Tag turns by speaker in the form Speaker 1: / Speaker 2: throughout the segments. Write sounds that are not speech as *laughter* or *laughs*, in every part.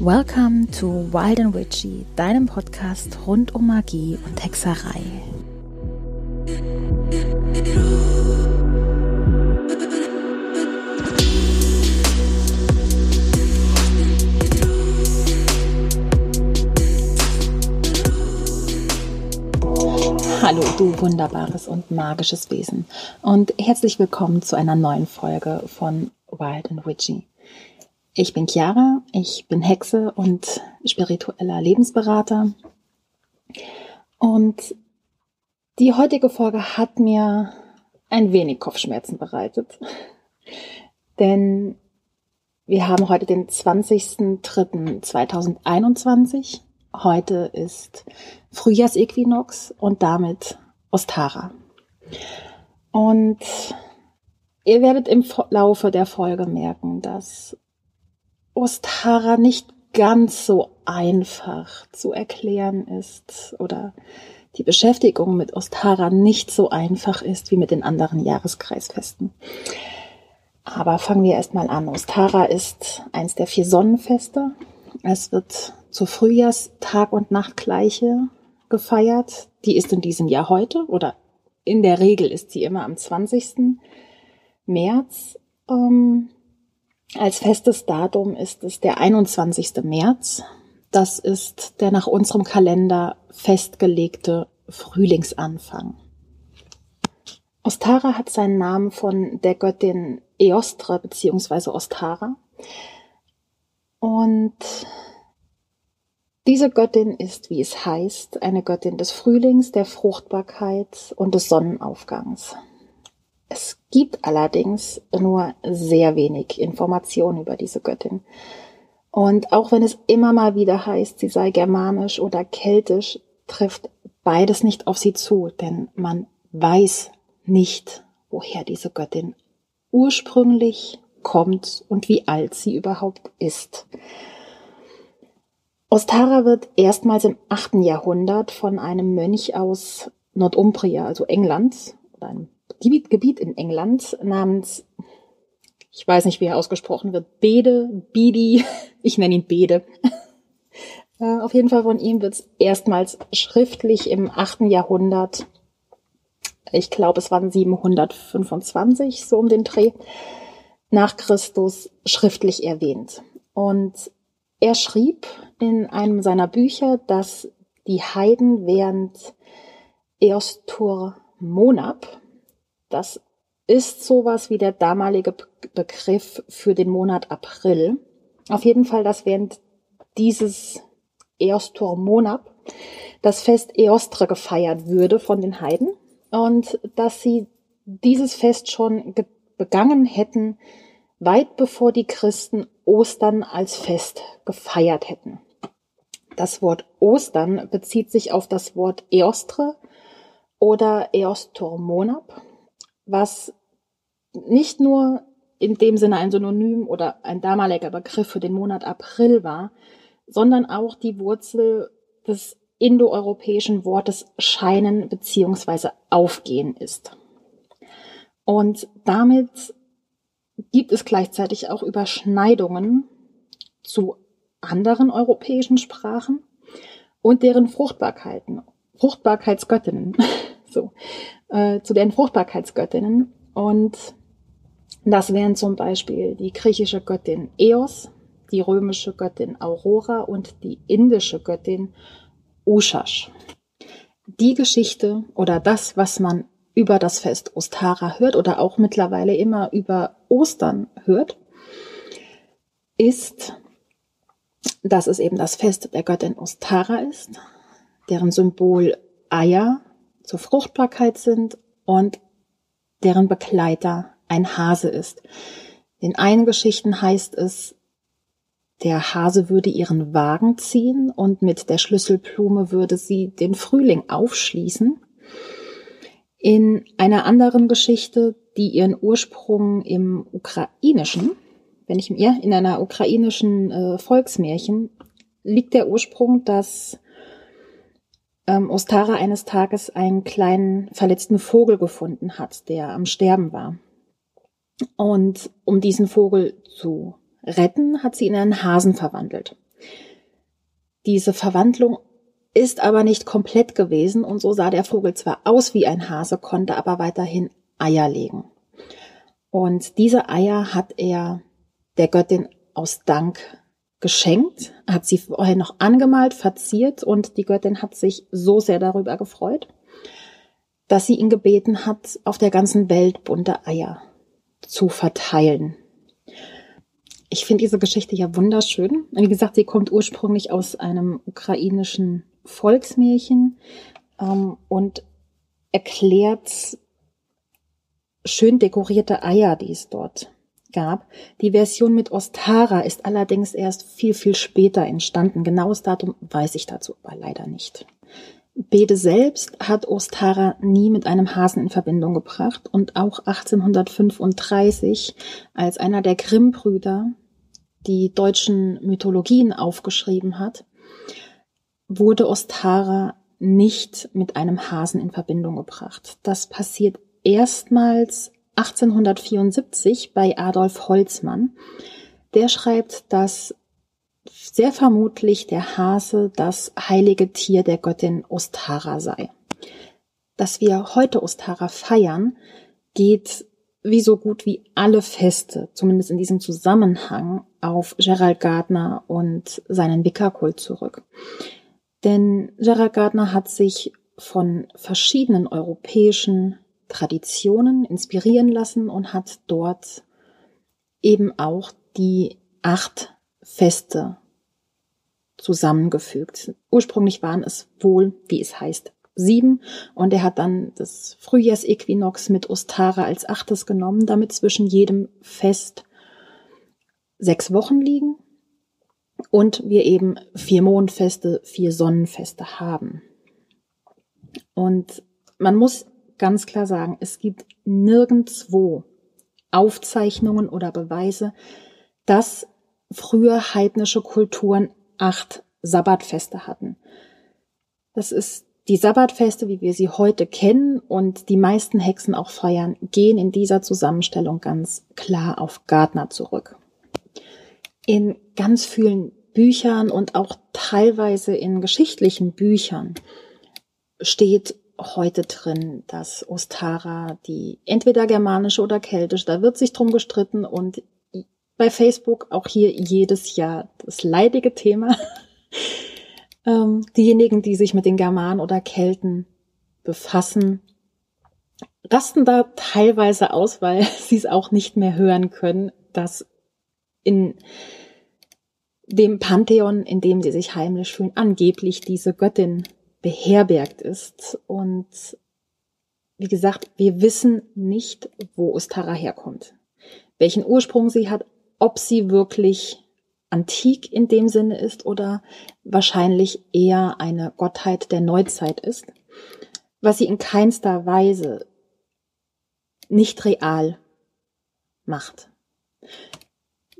Speaker 1: Welcome to Wild and Witchy, deinem Podcast rund um Magie und Hexerei. Hallo, du wunderbares und magisches Wesen und herzlich willkommen zu einer neuen Folge von Wild and Witchy. Ich bin Chiara, ich bin Hexe und spiritueller Lebensberater. Und die heutige Folge hat mir ein wenig Kopfschmerzen bereitet. *laughs* Denn wir haben heute den 20.03.2021. Heute ist Frühjahrsequinox und damit Ostara. Und ihr werdet im Laufe der Folge merken, dass Ostara nicht ganz so einfach zu erklären ist oder die Beschäftigung mit Ostara nicht so einfach ist wie mit den anderen Jahreskreisfesten. Aber fangen wir erstmal an. Ostara ist eins der vier Sonnenfeste. Es wird zur Frühjahrstag und Nachtgleiche gefeiert. Die ist in diesem Jahr heute oder in der Regel ist sie immer am 20. März. Ähm, als festes Datum ist es der 21. März. Das ist der nach unserem Kalender festgelegte Frühlingsanfang. Ostara hat seinen Namen von der Göttin Eostre bzw. Ostara. Und diese Göttin ist, wie es heißt, eine Göttin des Frühlings, der Fruchtbarkeit und des Sonnenaufgangs. Es gibt allerdings nur sehr wenig Informationen über diese Göttin. Und auch wenn es immer mal wieder heißt, sie sei germanisch oder keltisch, trifft beides nicht auf sie zu, denn man weiß nicht, woher diese Göttin ursprünglich kommt und wie alt sie überhaupt ist. Ostara wird erstmals im 8. Jahrhundert von einem Mönch aus Nordumbria, also England, oder einem Gebiet, in England namens, ich weiß nicht, wie er ausgesprochen wird, Bede, Bidi, *laughs* ich nenne ihn Bede. *laughs* Äh, auf jeden Fall von ihm wird es erstmals schriftlich im 8. Jahrhundert, ich glaube es waren 725, so um den Dreh, nach Christus schriftlich erwähnt. Und er schrieb in einem seiner Bücher, dass die Heiden während Eostur Monab, das ist sowas wie der damalige Begriff für den Monat April. Auf jeden Fall, dass während dieses Eostor Monab das Fest Eostre gefeiert würde von den Heiden und dass sie dieses Fest schon begangen hätten, weit bevor die Christen Ostern als Fest gefeiert hätten. Das Wort Ostern bezieht sich auf das Wort Eostre oder Eostor Monab, was nicht nur in dem Sinne ein Synonym oder ein damaliger Begriff für den Monat April war, sondern auch die Wurzel des indoeuropäischen Wortes scheinen bzw. aufgehen ist. Und damit gibt es gleichzeitig auch Überschneidungen zu anderen europäischen Sprachen und deren Fruchtbarkeiten, Fruchtbarkeitsgöttinnen, *laughs* so, äh, zu deren Fruchtbarkeitsgöttinnen. Und das wären zum Beispiel die griechische Göttin Eos, die römische Göttin Aurora und die indische Göttin Ushash. Die Geschichte oder das, was man über das Fest Ostara hört oder auch mittlerweile immer über Ostern hört, ist, dass es eben das Fest der Göttin Ostara ist, deren Symbol Eier zur Fruchtbarkeit sind und deren Begleiter ein Hase ist. In einen Geschichten heißt es, der Hase würde ihren Wagen ziehen und mit der Schlüsselblume würde sie den Frühling aufschließen. In einer anderen Geschichte, die ihren Ursprung im Ukrainischen, wenn ich mir in einer ukrainischen äh, Volksmärchen, liegt der Ursprung, dass ähm, Ostara eines Tages einen kleinen verletzten Vogel gefunden hat, der am Sterben war. Und um diesen Vogel zu retten, hat sie ihn in einen Hasen verwandelt. Diese Verwandlung ist aber nicht komplett gewesen und so sah der Vogel zwar aus wie ein Hase, konnte aber weiterhin Eier legen. Und diese Eier hat er der Göttin aus Dank geschenkt, hat sie vorher noch angemalt, verziert und die Göttin hat sich so sehr darüber gefreut, dass sie ihn gebeten hat, auf der ganzen Welt bunte Eier zu verteilen. Ich finde diese Geschichte ja wunderschön. Wie gesagt, sie kommt ursprünglich aus einem ukrainischen Volksmärchen ähm, und erklärt schön dekorierte Eier, die es dort gab. Die Version mit Ostara ist allerdings erst viel, viel später entstanden. Genaues Datum weiß ich dazu aber leider nicht. Bede selbst hat Ostara nie mit einem Hasen in Verbindung gebracht und auch 1835, als einer der Grimm-Brüder die deutschen Mythologien aufgeschrieben hat, wurde Ostara nicht mit einem Hasen in Verbindung gebracht. Das passiert erstmals 1874 bei Adolf Holzmann. Der schreibt, dass sehr vermutlich der Hase das heilige Tier der Göttin Ostara sei. Dass wir heute Ostara feiern, geht wie so gut wie alle Feste, zumindest in diesem Zusammenhang, auf Gerald Gardner und seinen Wickerkult zurück. Denn Gerald Gardner hat sich von verschiedenen europäischen Traditionen inspirieren lassen und hat dort eben auch die acht Feste zusammengefügt. Ursprünglich waren es wohl, wie es heißt, sieben und er hat dann das Frühjahrsequinox mit Ostara als achtes genommen, damit zwischen jedem Fest sechs Wochen liegen und wir eben vier Mondfeste, vier Sonnenfeste haben. Und man muss ganz klar sagen, es gibt nirgendwo Aufzeichnungen oder Beweise, dass früher heidnische Kulturen acht Sabbatfeste hatten. Das ist die Sabbatfeste, wie wir sie heute kennen und die meisten Hexen auch feiern, gehen in dieser Zusammenstellung ganz klar auf Gardner zurück. In ganz vielen Büchern und auch teilweise in geschichtlichen Büchern steht heute drin, dass Ostara die entweder germanische oder keltische, da wird sich drum gestritten und bei Facebook auch hier jedes Jahr das leidige Thema. *laughs* ähm, diejenigen, die sich mit den Germanen oder Kelten befassen, rasten da teilweise aus, weil *laughs* sie es auch nicht mehr hören können, dass in dem Pantheon, in dem sie sich heimisch fühlen, angeblich diese Göttin beherbergt ist. Und wie gesagt, wir wissen nicht, wo Ostara herkommt, welchen Ursprung sie hat, ob sie wirklich antik in dem Sinne ist oder wahrscheinlich eher eine Gottheit der Neuzeit ist, was sie in keinster Weise nicht real macht.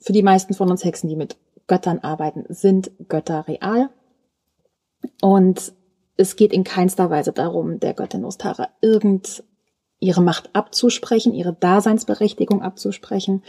Speaker 1: Für die meisten von uns Hexen, die mit Göttern arbeiten, sind Götter real. Und es geht in keinster Weise darum, der Göttin Ostara irgend ihre Macht abzusprechen, ihre Daseinsberechtigung abzusprechen.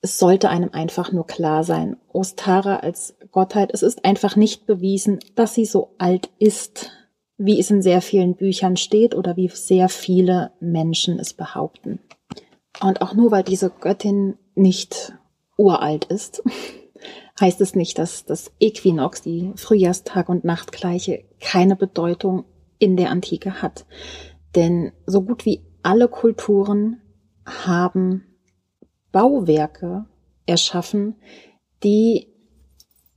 Speaker 1: Es sollte einem einfach nur klar sein, Ostara als Gottheit, es ist einfach nicht bewiesen, dass sie so alt ist, wie es in sehr vielen Büchern steht oder wie sehr viele Menschen es behaupten. Und auch nur weil diese Göttin nicht uralt ist, *laughs* heißt es nicht, dass das Äquinox, die Frühjahrstag- und Nachtgleiche, keine Bedeutung in der Antike hat. Denn so gut wie alle Kulturen haben Bauwerke erschaffen, die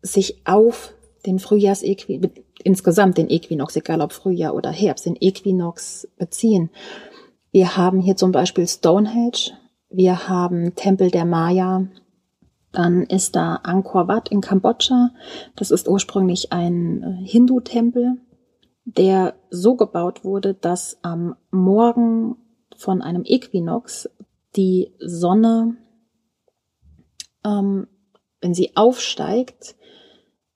Speaker 1: sich auf den Frühjahrsequinox, insgesamt den Äquinox, egal ob Frühjahr oder Herbst, den Äquinox beziehen. Wir haben hier zum Beispiel Stonehenge, wir haben Tempel der Maya, dann ist da Angkor Wat in Kambodscha. Das ist ursprünglich ein äh, Hindu-Tempel, der so gebaut wurde, dass am Morgen von einem Äquinox die Sonne, ähm, wenn sie aufsteigt,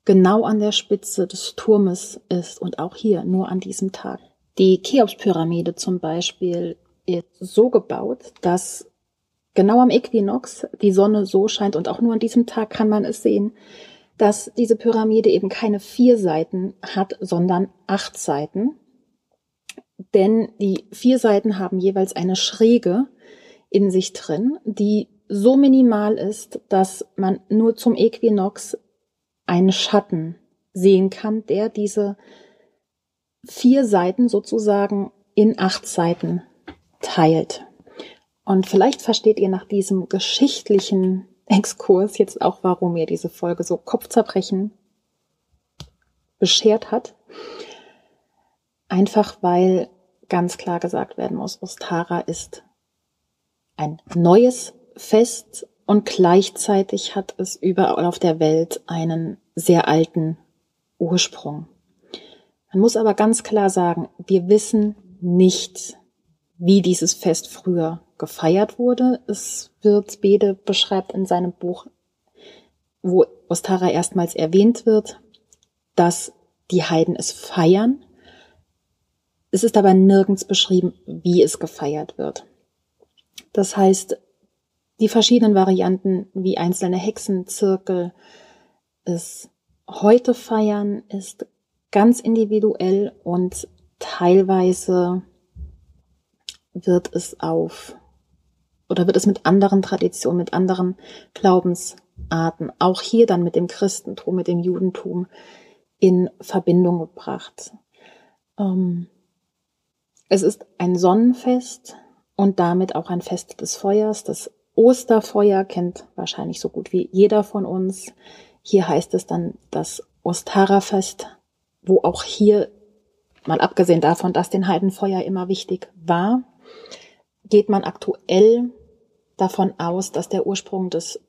Speaker 1: genau an der Spitze des Turmes ist und auch hier nur an diesem Tag. Die Cheops-Pyramide zum Beispiel ist so gebaut, dass genau am Äquinox die Sonne so scheint und auch nur an diesem Tag kann man es sehen, dass diese Pyramide eben keine vier Seiten hat, sondern acht Seiten. Denn die vier Seiten haben jeweils eine Schräge in sich drin, die so minimal ist, dass man nur zum Äquinox einen Schatten sehen kann, der diese vier Seiten sozusagen in acht Seiten teilt. Und vielleicht versteht ihr nach diesem geschichtlichen Exkurs jetzt auch, warum mir diese Folge so Kopfzerbrechen beschert hat. Einfach weil ganz klar gesagt werden muss, Ostara ist ein neues Fest und gleichzeitig hat es überall auf der Welt einen sehr alten Ursprung. Man muss aber ganz klar sagen, wir wissen nicht, wie dieses Fest früher gefeiert wurde. Es wird, Bede beschreibt in seinem Buch, wo Ostara erstmals erwähnt wird, dass die Heiden es feiern. Es ist aber nirgends beschrieben, wie es gefeiert wird. Das heißt, die verschiedenen Varianten wie einzelne Hexenzirkel es heute feiern ist ganz individuell und teilweise wird es auf oder wird es mit anderen Traditionen, mit anderen Glaubensarten, auch hier dann mit dem Christentum, mit dem Judentum in Verbindung gebracht. Ähm, es ist ein Sonnenfest und damit auch ein Fest des Feuers. Das Osterfeuer kennt wahrscheinlich so gut wie jeder von uns. Hier heißt es dann das Ostara-Fest, wo auch hier, mal abgesehen davon, dass den Heidenfeuer immer wichtig war, geht man aktuell davon aus, dass der Ursprung des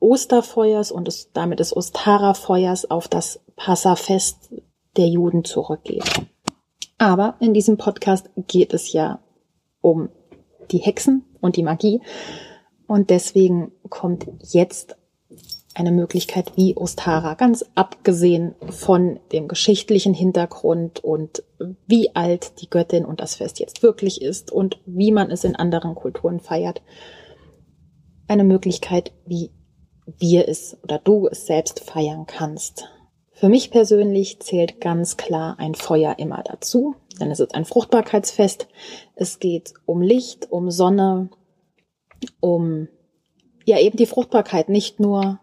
Speaker 1: Osterfeuers und des, damit des Ostara-Feuers auf das Passafest der Juden zurückgeht. Aber in diesem Podcast geht es ja um die Hexen und die Magie. Und deswegen kommt jetzt eine Möglichkeit wie Ostara, ganz abgesehen von dem geschichtlichen Hintergrund und wie alt die Göttin und das Fest jetzt wirklich ist und wie man es in anderen Kulturen feiert. Eine Möglichkeit, wie wir es oder du es selbst feiern kannst. Für mich persönlich zählt ganz klar ein Feuer immer dazu, denn es ist ein Fruchtbarkeitsfest. Es geht um Licht, um Sonne, um ja eben die Fruchtbarkeit, nicht nur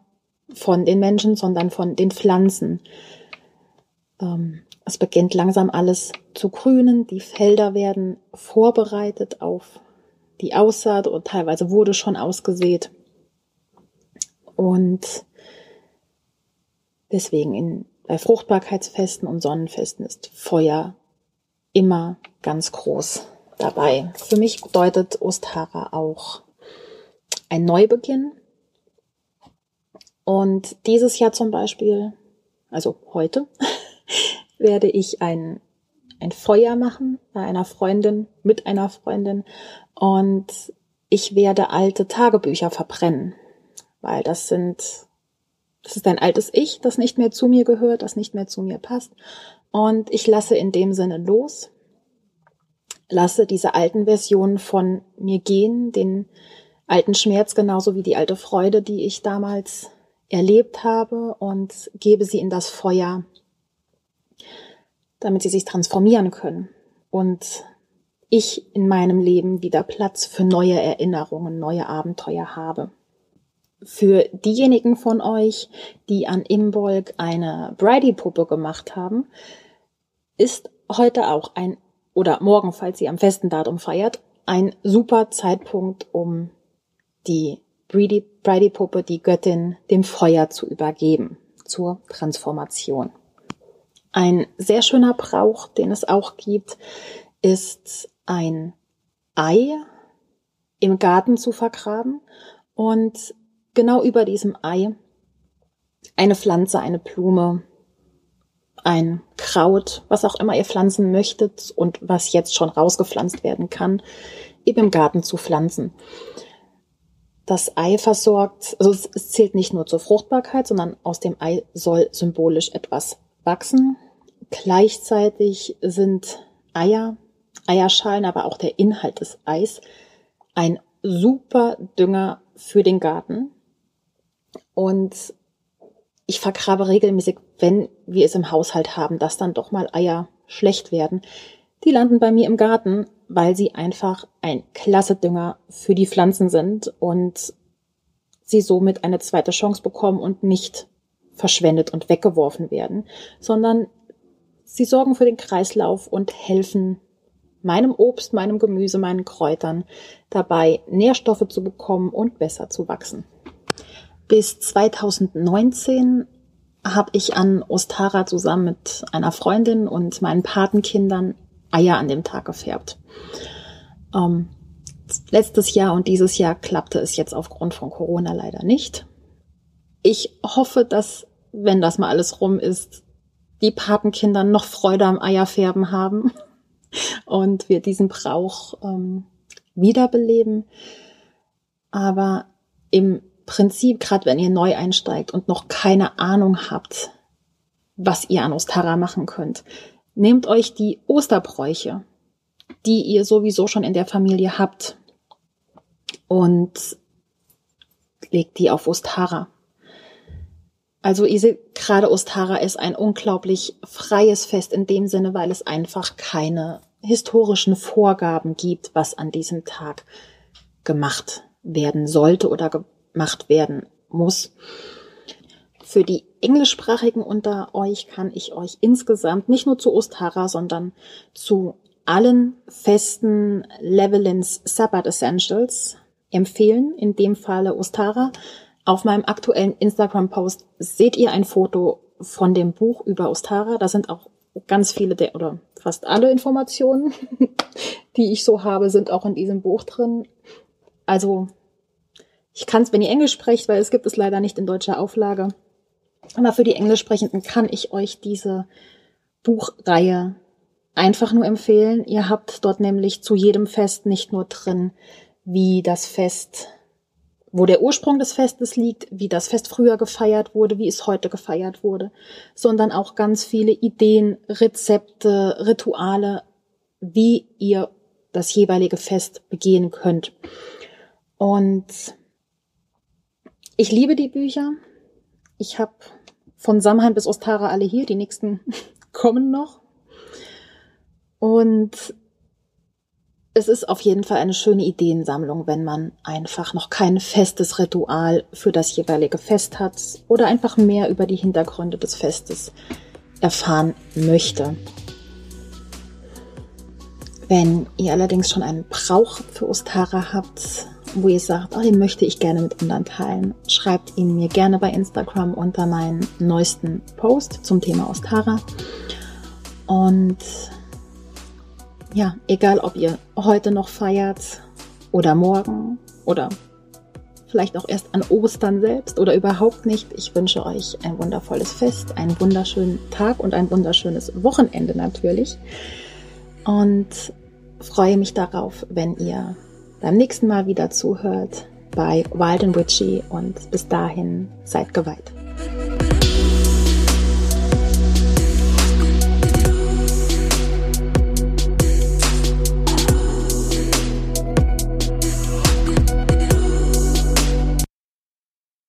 Speaker 1: von den Menschen, sondern von den Pflanzen. Ähm, es beginnt langsam alles zu grünen, die Felder werden vorbereitet auf die Aussaat und teilweise wurde schon ausgesät. Und deswegen in, bei Fruchtbarkeitsfesten und Sonnenfesten ist Feuer immer ganz groß dabei. Für mich bedeutet Ostara auch ein Neubeginn. Und dieses Jahr zum Beispiel, also heute, *laughs* werde ich ein, ein Feuer machen bei einer Freundin, mit einer Freundin. Und ich werde alte Tagebücher verbrennen, weil das sind, das ist ein altes Ich, das nicht mehr zu mir gehört, das nicht mehr zu mir passt. Und ich lasse in dem Sinne los, lasse diese alten Versionen von mir gehen, den alten Schmerz genauso wie die alte Freude, die ich damals erlebt habe und gebe sie in das Feuer, damit sie sich transformieren können und ich in meinem Leben wieder Platz für neue Erinnerungen, neue Abenteuer habe. Für diejenigen von euch, die an Imbolg eine Bridie-Puppe gemacht haben, ist heute auch ein, oder morgen, falls sie am festen Datum feiert, ein super Zeitpunkt, um die Brady-Puppe, die Göttin, dem Feuer zu übergeben zur Transformation. Ein sehr schöner Brauch, den es auch gibt, ist ein Ei im Garten zu vergraben und genau über diesem Ei eine Pflanze, eine Blume, ein Kraut, was auch immer ihr pflanzen möchtet und was jetzt schon rausgepflanzt werden kann, eben im Garten zu pflanzen das Ei versorgt, also es zählt nicht nur zur Fruchtbarkeit, sondern aus dem Ei soll symbolisch etwas wachsen. Gleichzeitig sind Eier, Eierschalen, aber auch der Inhalt des Eis ein super Dünger für den Garten. Und ich vergrabe regelmäßig, wenn wir es im Haushalt haben, dass dann doch mal Eier schlecht werden. Die landen bei mir im Garten, weil sie einfach ein klasse Dünger für die Pflanzen sind und sie somit eine zweite Chance bekommen und nicht verschwendet und weggeworfen werden, sondern sie sorgen für den Kreislauf und helfen meinem Obst, meinem Gemüse, meinen Kräutern dabei, Nährstoffe zu bekommen und besser zu wachsen. Bis 2019 habe ich an Ostara zusammen mit einer Freundin und meinen Patenkindern Eier an dem Tag gefärbt. Ähm, letztes Jahr und dieses Jahr klappte es jetzt aufgrund von Corona leider nicht. Ich hoffe, dass, wenn das mal alles rum ist, die Patenkinder noch Freude am Eierfärben haben *laughs* und wir diesen Brauch ähm, wiederbeleben. Aber im Prinzip, gerade wenn ihr neu einsteigt und noch keine Ahnung habt, was ihr an Ostara machen könnt, nehmt euch die Osterbräuche, die ihr sowieso schon in der Familie habt, und legt die auf Ostara. Also ihr seht, gerade Ostara ist ein unglaublich freies Fest in dem Sinne, weil es einfach keine historischen Vorgaben gibt, was an diesem Tag gemacht werden sollte oder gemacht werden muss. Für die Englischsprachigen unter euch kann ich euch insgesamt nicht nur zu Ostara, sondern zu allen festen Levelins Sabbath Essentials empfehlen, in dem Falle Ostara. Auf meinem aktuellen Instagram-Post seht ihr ein Foto von dem Buch über Ostara. Da sind auch ganz viele der, oder fast alle Informationen, *laughs* die ich so habe, sind auch in diesem Buch drin. Also, ich kann es, wenn ihr Englisch sprecht, weil es gibt es leider nicht in deutscher Auflage. Aber für die Englischsprechenden kann ich euch diese Buchreihe einfach nur empfehlen. Ihr habt dort nämlich zu jedem Fest nicht nur drin, wie das Fest, wo der Ursprung des Festes liegt, wie das Fest früher gefeiert wurde, wie es heute gefeiert wurde, sondern auch ganz viele Ideen, Rezepte, Rituale, wie ihr das jeweilige Fest begehen könnt. Und ich liebe die Bücher. Ich habe von Samhain bis Ostara alle hier, die nächsten *laughs* kommen noch. Und es ist auf jeden Fall eine schöne Ideensammlung, wenn man einfach noch kein festes Ritual für das jeweilige Fest hat oder einfach mehr über die Hintergründe des Festes erfahren möchte. Wenn ihr allerdings schon einen Brauch für Ostara habt, wo ihr sagt, oh, den möchte ich gerne mit anderen teilen, schreibt ihn mir gerne bei Instagram unter meinen neuesten Post zum Thema Ostara. Und ja, egal ob ihr heute noch feiert oder morgen oder vielleicht auch erst an Ostern selbst oder überhaupt nicht. Ich wünsche euch ein wundervolles Fest, einen wunderschönen Tag und ein wunderschönes Wochenende natürlich. Und freue mich darauf, wenn ihr beim nächsten Mal wieder zuhört bei Wild and Witchy und bis dahin seid geweiht.